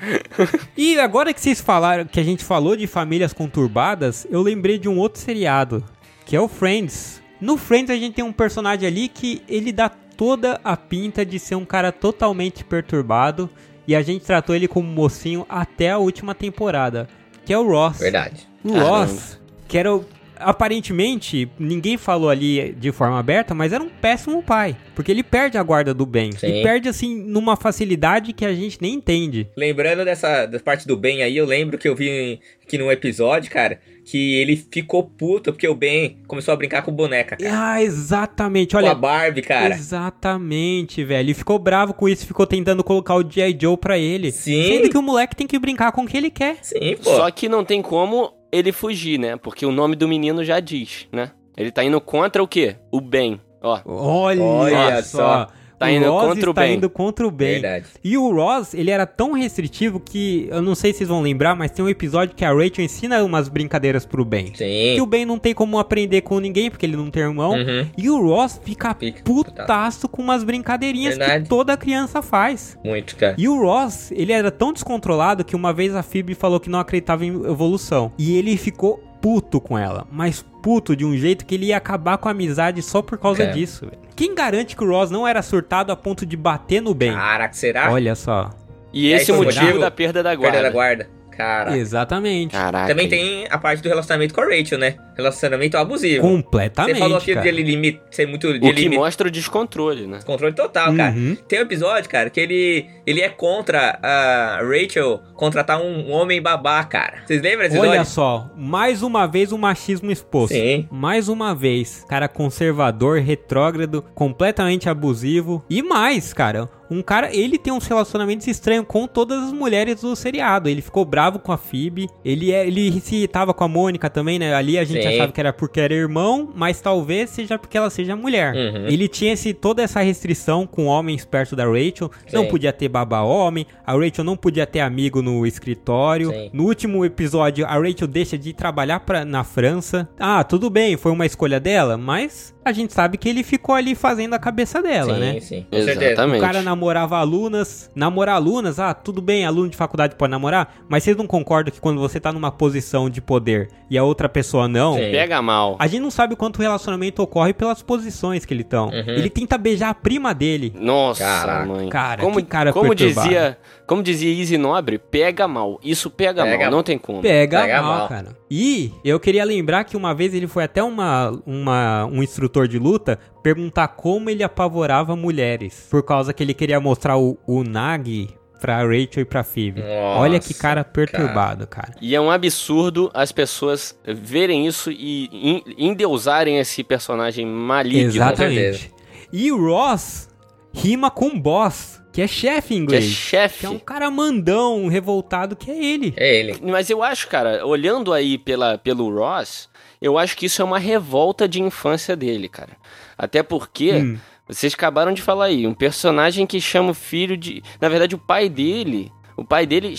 E agora que vocês falaram, que a gente falou de famílias conturbadas, eu lembrei de um outro seriado, que é o Friends. No Friends a gente tem um personagem ali que ele dá toda a pinta de ser um cara totalmente perturbado e a gente tratou ele como mocinho até a última temporada, que é o Ross. Verdade. O Caramba. Ross, que era o, aparentemente, ninguém falou ali de forma aberta, mas era um péssimo pai, porque ele perde a guarda do bem Sim. e perde assim numa facilidade que a gente nem entende. Lembrando dessa da parte do Ben aí, eu lembro que eu vi que num episódio, cara, que ele ficou puto porque o Ben começou a brincar com boneca, cara. Ah, exatamente. com a Olha, Barbie, cara. exatamente, velho. Ele ficou bravo com isso, ficou tentando colocar o G.I. Joe pra ele. Sim. Sendo que o moleque tem que brincar com o que ele quer. Sim, pô. Só que não tem como ele fugir, né? Porque o nome do menino já diz, né? Ele tá indo contra o quê? O bem. Ó, Olha, Olha só. só. Tá o indo Ross contra o está bem. indo contra o bem. Verdade. E o Ross, ele era tão restritivo que, eu não sei se vocês vão lembrar, mas tem um episódio que a Rachel ensina umas brincadeiras pro Ben. Que Sim. o Ben não tem como aprender com ninguém, porque ele não tem irmão. Uhum. E o Ross fica, Fica putaço com umas brincadeirinhas Verdade. que toda criança faz. Muito, cara. E o Ross, ele era tão descontrolado que uma vez a Phoebe falou que não acreditava em evolução. E ele ficou puto com ela. Mas puto de um jeito que ele ia acabar com a amizade só por causa É. disso. Quem garante que o Ross não era surtado a ponto de bater no bem? Caraca, será? Olha só. e É esse é o motivo? da perda da guarda. Perda da guarda. Cara. Exatamente. Caraca. Também tem a parte do relacionamento com a Rachel, né? Relacionamento abusivo. Completamente. Você falou aqui cara. de ele limite, ser muito de O que limite, mostra o descontrole, né? controle total, cara. Uhum. Tem um episódio, cara, que ele ele é contra a Rachel contratar um homem babá, cara. Vocês lembram desse Olha episódio? só, mais uma vez o machismo exposto. Sim. Mais uma vez, cara conservador, retrógrado, completamente abusivo. E mais, cara, um cara, ele tem uns relacionamentos estranhos com todas as mulheres do seriado. Ele ficou bravo com a Phoebe, ele, é, ele se irritava com a Mônica também, né? Ali a gente Sim. achava que era porque era irmão, mas talvez seja porque ela seja mulher. Uhum. Ele tinha esse, toda essa restrição com homens perto da Rachel. Não Sim. podia ter babá homem, a Rachel não podia ter amigo no escritório. Sim. No último episódio, a Rachel deixa de trabalhar pra, na França. Ah, tudo bem, foi uma escolha dela, mas a gente sabe que ele ficou ali fazendo a cabeça dela, sim, né? sim. Certeza. Exatamente. O cara namorava alunas, namorar alunas, ah, tudo bem, aluno de faculdade pode namorar, mas vocês não concordam que quando você tá numa posição de poder e a outra pessoa não, Sim. Pega mal. a gente não sabe quanto o relacionamento ocorre pelas posições que ele estão. Uhum. Ele tenta beijar a prima dele. Nossa, Caraca. mãe. Cara, como, que cara como perturbado. dizia, como dizia Easy Nobre, pega mal. Isso pega, Pega mal, não tem como. Pega, Pega mal, mal. cara. E eu queria lembrar que uma vez ele foi até uma, uma, um instrutor de luta perguntar como ele apavorava mulheres. Por causa que ele queria mostrar o, o Nagi pra Rachel e pra Phoebe. Nossa, Olha que cara perturbado, cara. E é um absurdo as pessoas verem isso e en- endeusarem esse personagem maligno. Exatamente. E o Ross rima com boss, que é chefe em Que é inglês. chefe. Que é um cara mandão, um revoltado, que é ele. É ele. Mas eu acho, cara, olhando aí pela, pelo Ross, eu acho que isso é uma revolta de infância dele, cara. Até porque, Hum. vocês acabaram de falar aí, um personagem que chama o filho de. Na verdade, o pai dele. O pai dele,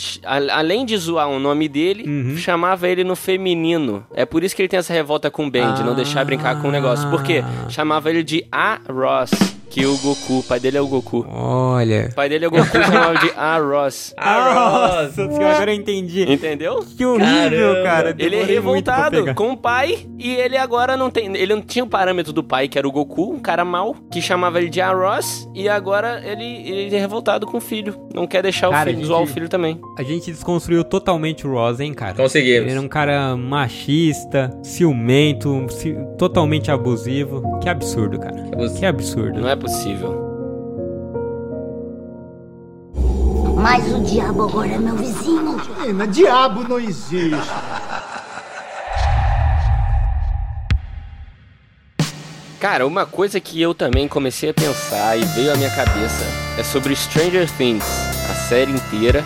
além de zoar o nome dele, Uhum. chamava ele no feminino. É por isso que ele tem essa revolta com o Ben, de não deixar brincar com o negócio. Por quê? Ah. Chamava ele de A. Ross, que o Goku. O pai dele é o Goku. Olha. O pai dele é o Goku, chamava de A. Ross. Nossa senhora, agora eu entendi. Entendeu? Que horrível, Caramba. cara. Ele é Demorei muito pra revoltado com o pai e ele agora não tem. Ele não tinha o parâmetro do pai, que era o Goku, um cara mau, que chamava ele de Ross, e agora ele, ele é revoltado com o filho. Não quer deixar Cara, o filho, a zoar o gente- filho também. A gente desconstruiu totalmente o Ross, hein, cara? Conseguimos. Ele era um cara machista, ciumento, ci- totalmente abusivo. Que absurdo, cara. Que absurdo. Não é possível. Mas o diabo agora é meu vizinho. Menina, diabo não existe. Cara, uma coisa que eu também comecei a pensar e veio à minha cabeça é sobre Stranger Things, a série inteira,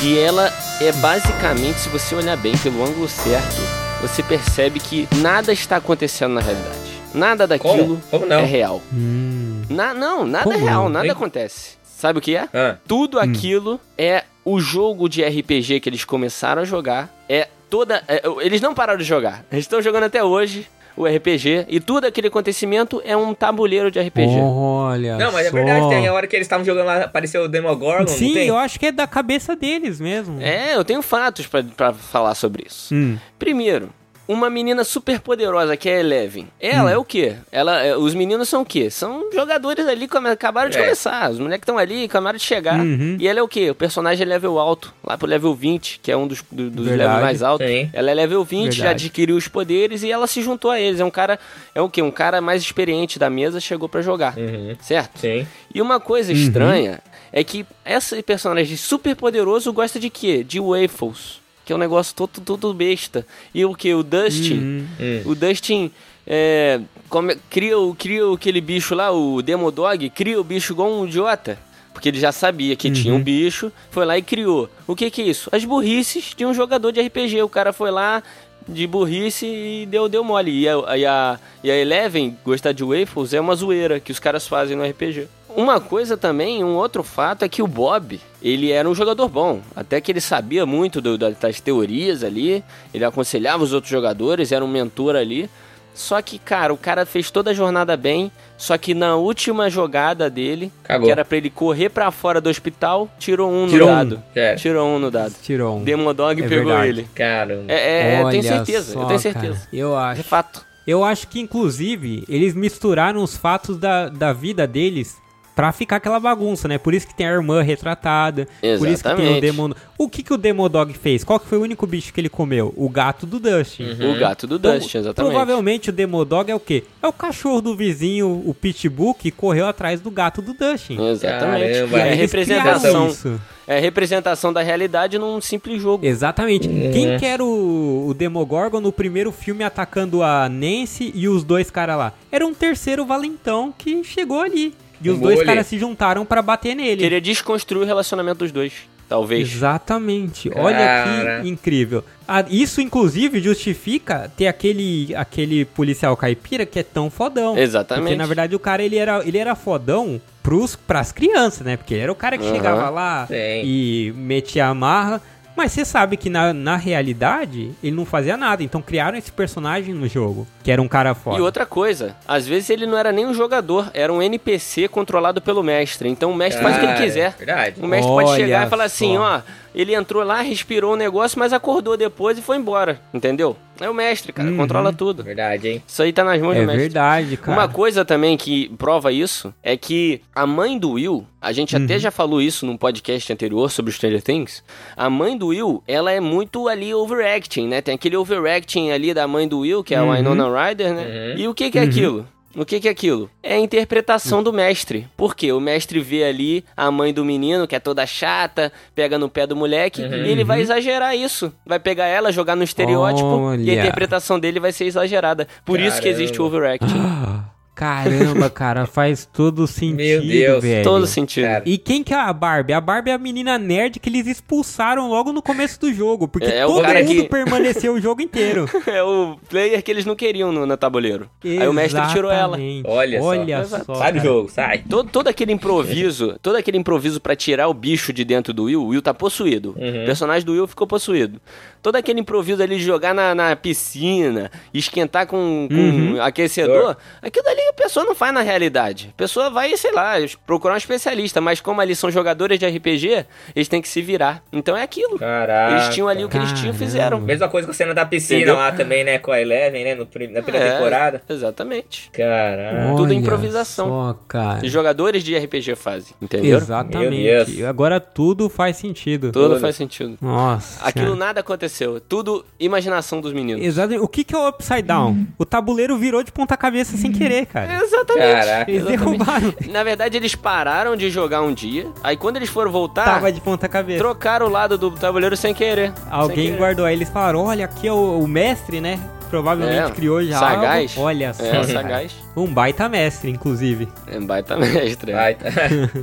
que ela é basicamente, se você olhar bem pelo ângulo certo, você percebe que nada está acontecendo na realidade. Nada daquilo Como? Como não? é real. Hum. Na- não, nada Como é real, nada Hein? acontece. Sabe o que é? Ah, Tudo aquilo é o jogo de RPG que eles começaram a jogar. É toda. é, eles não pararam de jogar. Eles estão jogando até hoje o RPG. E tudo aquele acontecimento é um tabuleiro de RPG. Olha. não, mas é só. verdade, tem a hora que eles estavam jogando lá, apareceu o Demogorgon, Sim, não tem? eu acho que é da cabeça deles mesmo. É, eu tenho fatos pra, pra falar sobre isso. Hum. Primeiro, uma menina super poderosa que é a Eleven. Ela é o quê? Ela, é- os meninos são o quê? São jogadores ali que acabaram de É. começar. Os moleques estão ali, acabaram de chegar. Uhum. E ela é o quê? O personagem é level alto, lá pro level 20, que é um dos, do- dos levels mais altos. Sim. Ela é level 20, já Verdade. adquiriu os poderes e ela se juntou a eles. É um cara, é o quê? Um cara mais experiente da mesa chegou pra jogar. Uhum. Certo? Sim. E uma coisa estranha é que esse personagem super poderoso gosta de quê? De waffles. Que é um negócio todo, todo besta. E o que? O Dustin. Uhum. Hum. O Dustin é, come- cria, o- cria aquele bicho lá, o Demodog, cria o bicho igual um idiota. Porque ele já sabia que tinha um bicho, foi lá e criou. O que que é isso? As burrices de um jogador de RPG. O cara foi lá de burrice e deu, deu mole. E a, e, a, e a Eleven gostar de waffles é uma zoeira que os caras fazem no RPG. Uma coisa também, um outro fato é que o Bob, ele era um jogador bom. Até que ele sabia muito do- da- das teorias ali, ele aconselhava os outros jogadores, era um mentor ali. Só que, cara, o cara fez toda a jornada bem, só que na última jogada dele, Cagou. que era pra ele correr pra fora do hospital, tirou um Tirou no um, dado. já era. Tirou um no dado. Tirou um. Demodog É pegou verdade. ele. Caramba. É, é eu tenho certeza, só, eu tenho certeza. cara. Eu É acho. fato. Eu acho que, inclusive, eles misturaram os fatos da, da vida deles pra ficar aquela bagunça, né? Por isso que tem a irmã retratada. Por isso que tem o Exatamente. Demon... O que, que o Demodog fez? Qual que foi o único bicho que ele comeu? O gato do Dustin. O gato do Então, Dustin, exatamente. Provavelmente o Demodog é o quê? É o cachorro do vizinho, o Pitbull, que correu atrás do gato do Dustin. Exatamente. Caramba. É representação. isso. É representação da realidade num simples jogo. Exatamente. Quem que era o, o Demogorgon no primeiro filme atacando a Nancy e os dois caras lá? Era um terceiro valentão que chegou ali. E os dois caras se juntaram pra bater nele. Queria desconstruir o relacionamento dos dois. Talvez. Exatamente. Olha Cara. que incrível. Ah, isso, inclusive, justifica ter aquele, aquele policial caipira que é tão fodão. Exatamente. Porque, na verdade, o cara, ele era, ele era fodão pros, pras crianças, né? Porque ele era o cara que Aham. chegava lá Sim. e metia a marra. Mas você sabe que na, na realidade, ele não fazia nada. Então criaram esse personagem no jogo, que era um cara foda. E outra coisa, às vezes ele não era nem um jogador, era um NPC controlado pelo mestre. Então o mestre faz o que ele Cara, quiser. Verdade. O mestre pode Olha chegar e falar assim, só. ó, ele entrou lá, respirou o negócio, mas acordou depois e foi embora, entendeu? É o mestre, cara, Uhum. controla tudo. Verdade, hein? Isso aí tá nas mãos É do mestre. verdade, cara. Uma coisa também que prova isso é que a mãe do Will, a gente até Uhum. já falou isso num podcast anterior sobre Stranger Things. A mãe do Will, ela é muito ali overacting, né? Tem aquele overacting ali da mãe do Will, que é a Uhum. Winona Ryder, né? E o que que é aquilo? O que que é aquilo? É a interpretação do mestre. Por quê? O mestre vê ali a mãe do menino, que é toda chata, pega no pé do moleque, e ele vai exagerar isso. Vai pegar ela, jogar no estereótipo, e a Olha. interpretação dele vai ser exagerada. Por isso que existe o Caramba. overacting. Caramba, cara, faz todo sentido, Deus, velho. Todo sentido. Cara. E quem que é a Barbie? A Barbie é a menina nerd que eles expulsaram logo no começo do jogo, porque É, o todo cara mundo que- permaneceu o jogo inteiro. É o player que eles não queriam no, no tabuleiro. Aí o mestre tirou ela. Exatamente. Olha só. Olha Exato. só. sai do jogo, sai. Todo, todo aquele improviso, todo aquele improviso pra tirar o bicho de dentro do Will, o Will tá possuído. Uhum. O personagem do Will ficou possuído. Todo aquele improviso ali de jogar na, na piscina, esquentar com, com Uhum. aquecedor, aquilo ali a pessoa não faz na realidade. A pessoa vai, sei lá, procurar um especialista, mas como ali são jogadores de RPG, eles têm que se virar. Então é aquilo. Caraca. Eles tinham ali o que eles tinham e fizeram. Mesma coisa com a cena da piscina Entendeu? lá também, né? Com a Eleven, né? No, na primeira É, temporada. Exatamente. Caraca. Tudo improvisação. Só, cara. Os jogadores de RPG fazem, entendeu? Exatamente. Agora tudo faz sentido. Tudo Tudo. faz sentido. Nossa. Aquilo Senhora. nada aconteceu. Tudo imaginação dos meninos. Exatamente. O que, que é o Upside Down? O tabuleiro virou de ponta cabeça sem querer, cara. Exatamente. Caraca. Eles Exatamente. derrubaram. Na verdade, eles pararam de jogar um dia. Aí quando eles foram voltar, Tava de ponta cabeça. trocaram o lado do tabuleiro sem querer. Alguém Sem querer. guardou aí, eles falaram, olha, aqui é o, o mestre, né? Provavelmente É, criou já sagaz. algo. Olha só. É, sagaz. Um baita mestre, inclusive. É baita mestre. é. Vai, tá.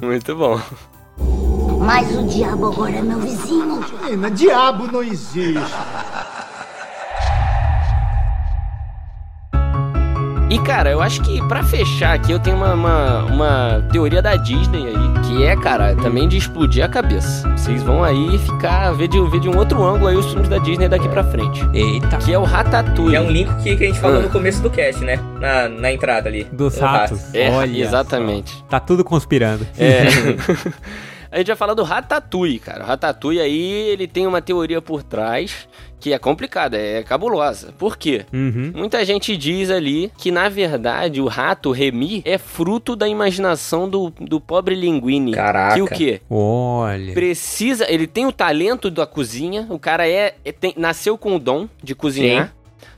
Muito bom. Mas o diabo agora é meu vizinho. Diabo não existe. E cara, eu acho que pra fechar aqui eu tenho uma, uma, uma teoria da Disney aí, que é, cara, também de explodir a cabeça. Vocês vão aí ficar, ver de, ver de um outro ângulo aí os filmes da Disney daqui pra frente. Eita. Que é o Ratatouille. E é um link que, que a gente falou Ah. no começo do cast, né? Na, na entrada ali. Dos Do ratos. rato. É, Olha exatamente. Tá tudo conspirando. É. A gente vai falar do Ratatouille, cara. O Ratatouille aí, ele tem uma teoria por trás que é complicada, é cabulosa. Por quê? Uhum. Muita gente diz ali que, na verdade, o rato Remy é fruto da imaginação do, do pobre Linguini. Caraca. Que o quê? Olha. Precisa, ele tem o talento da cozinha, o cara é, é- tem- nasceu com o dom de cozinhar.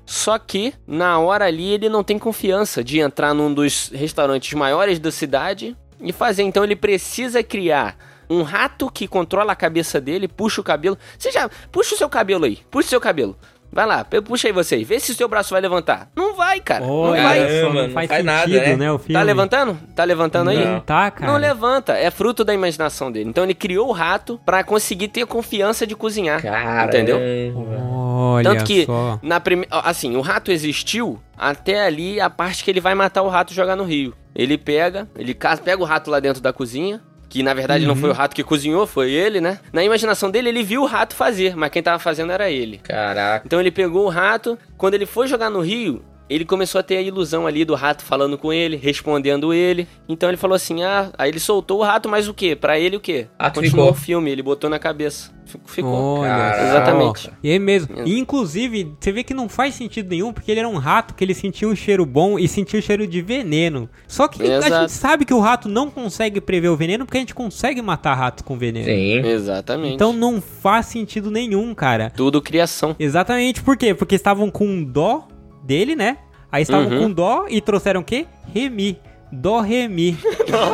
Só que, na hora ali, ele não tem confiança de entrar num dos restaurantes maiores da cidade e fazer. Então, ele precisa criar um rato que controla a cabeça dele, puxa o cabelo. Você já. Puxa o seu cabelo aí. Puxa o seu cabelo. Vai lá, puxa aí você. Vê se o seu braço vai levantar. Não vai, cara. não Olha vai. Caramba, não não faz faz nada, sentido, né? né? o filme. Tá levantando? Tá levantando aí? Não tá, cara. Não levanta, é fruto da imaginação dele. Então ele criou o rato pra conseguir ter confiança de cozinhar. Caramba. Entendeu? Olha Tanto que só. na prime... assim, o rato existiu até ali a parte que ele vai matar o rato e jogar no rio. Ele pega, ele pega o rato lá dentro da cozinha, que na verdade não Uhum. foi o rato que cozinhou, foi ele, né? Na imaginação dele ele viu o rato fazer, mas quem tava fazendo era ele. Caraca. Então ele pegou o rato, quando ele foi jogar no rio, ele começou a ter a ilusão ali do rato falando com ele, respondendo ele. Então ele falou assim: "Ah, aí ele soltou o rato, mas o quê? Pra ele o quê? Rato Continuou ficou. o filme, ele botou na cabeça. Fic- Ficou. Olha. Exatamente. E é mesmo. E, inclusive, você vê que não faz sentido nenhum, porque ele era um rato que ele sentia um cheiro bom e sentia o cheiro de veneno. Só que a Exato. gente sabe que o rato não consegue prever o veneno, porque a gente consegue matar ratos com veneno. Sim. Exatamente. Então não faz sentido nenhum, cara. tudo criação. Exatamente, por quê? Porque estavam com dó dele, né? Aí estavam Uhum. com dó e trouxeram o quê? Remi. Dó, remi.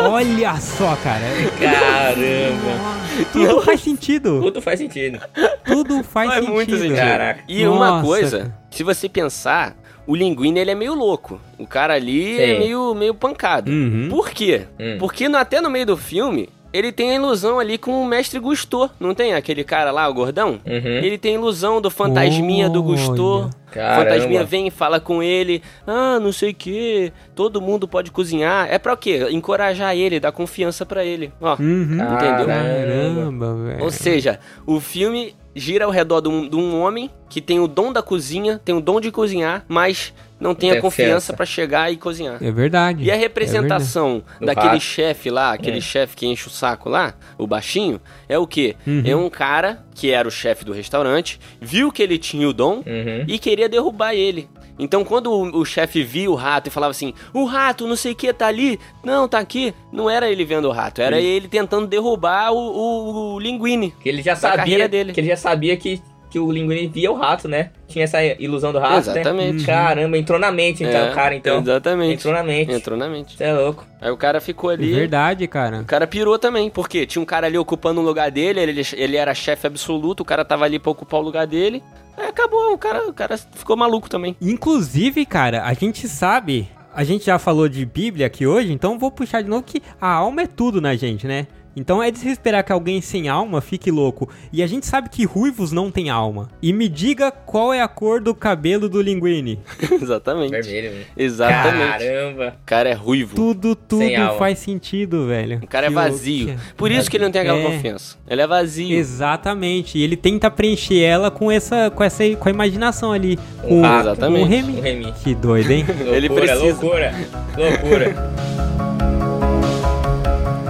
Olha só, cara. Caramba. Tudo faz sentido. Tudo faz sentido. Tudo faz Faz sentido. muito sentido. Caraca. E uma Nossa, coisa, cara. se você pensar, o Linguini ele é meio louco. O cara ali é Sim. meio, meio pancado. Uhum. Por quê? Hum. Porque no- até no meio do filme, ele tem a ilusão ali com o mestre Gusto. Não tem aquele cara lá, o gordão? Uhum. Ele tem a ilusão do fantasminha do Gusto. Olha. O Caramba. fantasminha vem e fala com ele. Ah, não sei o que. Todo mundo pode cozinhar. É pra o quê? Encorajar ele, dar confiança pra ele. Ó. Uhum. Entendeu? Caramba, velho. Ou seja, o filme gira ao redor de um, de um homem que tem o dom da cozinha, tem o dom de cozinhar, mas não tem a confiança pra chegar e cozinhar. É verdade. E a É representação Do daquele chefe lá, aquele Hum. chefe que enche o saco lá, o baixinho, é o quê? Uhum. É um cara que era o chefe do restaurante, viu que ele tinha o dom Uhum. e queria derrubar ele. Então, quando o, o chefe via o rato e falava assim: O rato, não sei o que, tá ali, não, tá aqui, não era ele vendo o rato, era ele tentando derrubar o, o, o linguine. Que ele já sabia dele. que ele já sabia que, que o Linguini via o rato, né? Tinha essa ilusão do rato, Exatamente. né? Caramba, entrou na mente então, É, cara, então. Exatamente. Entrou na mente. Entrou na mente. Você é louco. Aí o cara ficou ali. Verdade, cara. O cara pirou também, porque tinha um cara ali ocupando o lugar dele, ele, ele era chefe absoluto, o cara tava ali pra ocupar o lugar dele. Aí acabou, o cara, o cara ficou maluco também. Inclusive, cara, a gente sabe, a gente já falou de Bíblia aqui hoje, então vou puxar de novo que a alma é tudo na gente, né? Então é de se esperar que alguém sem alma fique louco. E a gente sabe que ruivos não tem alma. E me diga qual é a cor do cabelo do Linguini. Exatamente. Vermelho, velho. Exatamente. Caramba. O cara é ruivo. Tudo, tudo Sem alma. faz sentido, velho. O cara é Que vazio. louco. Por isso que ele não tem aquela É. confiança. Ele é vazio. Exatamente. E ele tenta preencher ela com essa, com essa, com a imaginação ali. Um rato. Exatamente. Com o Remy. Um Remy. Que doido, hein? Ele Loucura, precisa. Loucura, loucura.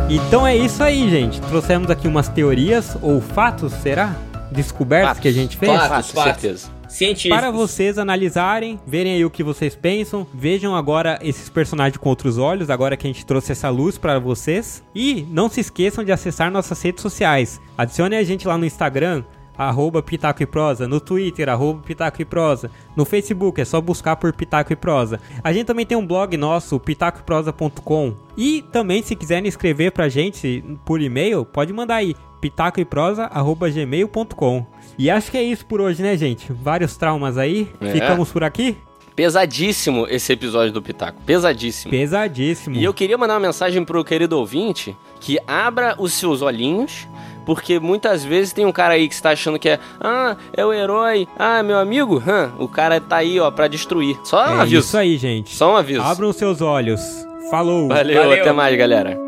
Então é isso aí, gente. Trouxemos aqui umas teorias ou fatos, será? Descobertas Fatos. que a gente fez. Fatos. Fácil, fatos. certeza. Científicos. Para vocês analisarem, verem aí o que vocês pensam, vejam agora esses personagens com outros olhos, agora que a gente trouxe essa luz para vocês. E não se esqueçam de acessar nossas redes sociais. Adicione a gente lá no Instagram, arroba Pitaco e Prosa, no Twitter, arroba Pitaco e Prosa, no Facebook, é só buscar por Pitaco e Prosa. A gente também tem um blog nosso, pitacoeprosa.com. E também, se quiserem escrever pra gente por e-mail, pode mandar aí, pitacoeprosa.gmail.com. E acho que é isso por hoje, né, gente? Vários traumas aí. É. Ficamos por aqui? Pesadíssimo esse episódio do Pitaco. Pesadíssimo. Pesadíssimo. E eu queria mandar uma mensagem pro querido ouvinte que abra os seus olhinhos, porque muitas vezes tem um cara aí que está achando que é, ah, é o herói, ah, meu amigo, hã, o cara tá aí, ó, pra destruir. Só um É aviso. isso aí, gente. Só um aviso. Abram os seus olhos. Falou. Valeu, Valeu. até mais, galera.